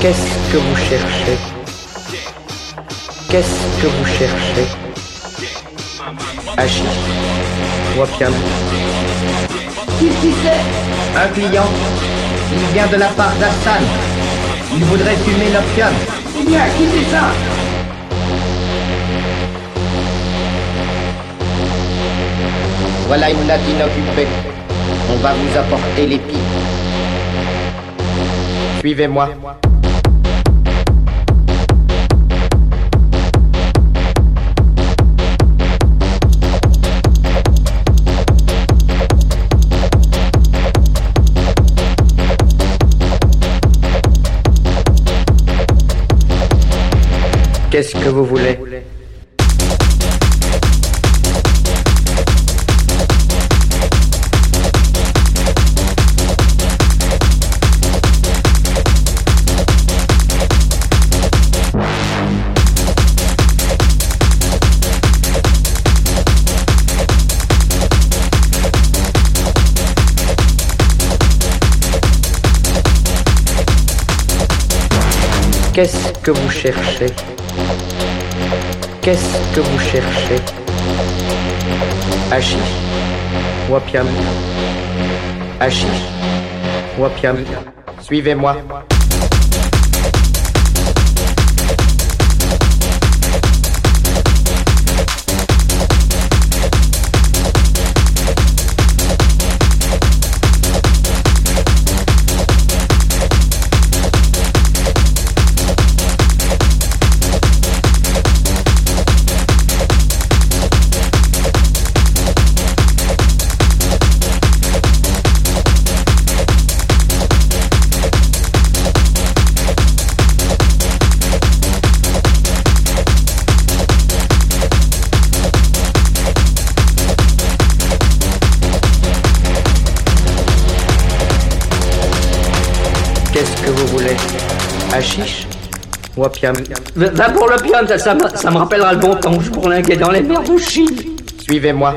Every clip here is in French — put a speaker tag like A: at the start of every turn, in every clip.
A: Qu'est-ce que vous cherchez? Qu'est-ce que vous cherchez? Achille Wapiam
B: qui c'est Un client. Il vient de la part d'Assan. Il voudrait fumer l'opium. Eh bien, qui c'est ça?
A: Voilà une latine occupée. On va vous apporter les pipes. Suivez-moi. Qu'est-ce que vous voulez Qu'est-ce que vous cherchez Qu'est-ce que vous cherchez? Achis Wapiam. Achis Wapiam. Suivez-moi.
C: Va, pour l'opium, ça, ça me rappellera le bon temps où je bourlinguais dans les mers de Chine.
A: Suivez-moi.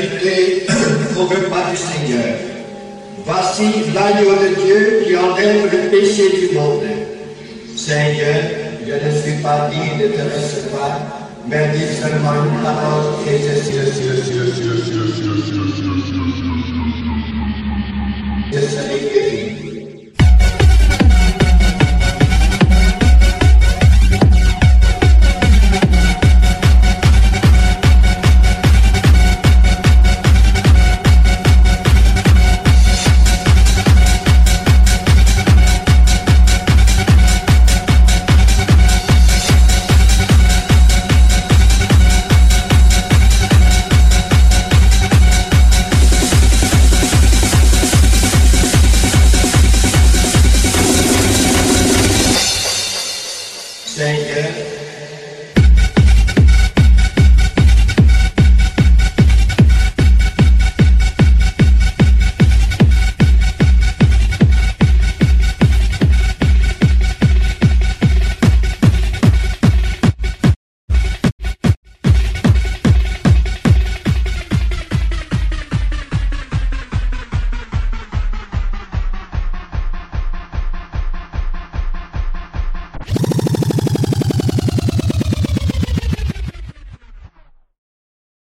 D: İnviter au repas du Seigneur. Voici l'agneau de Dieu qui enlève le péché du monde. Seigneur, je ne suis pas digne de te recevoir, mais dis seulement une parole et Je serai guéri.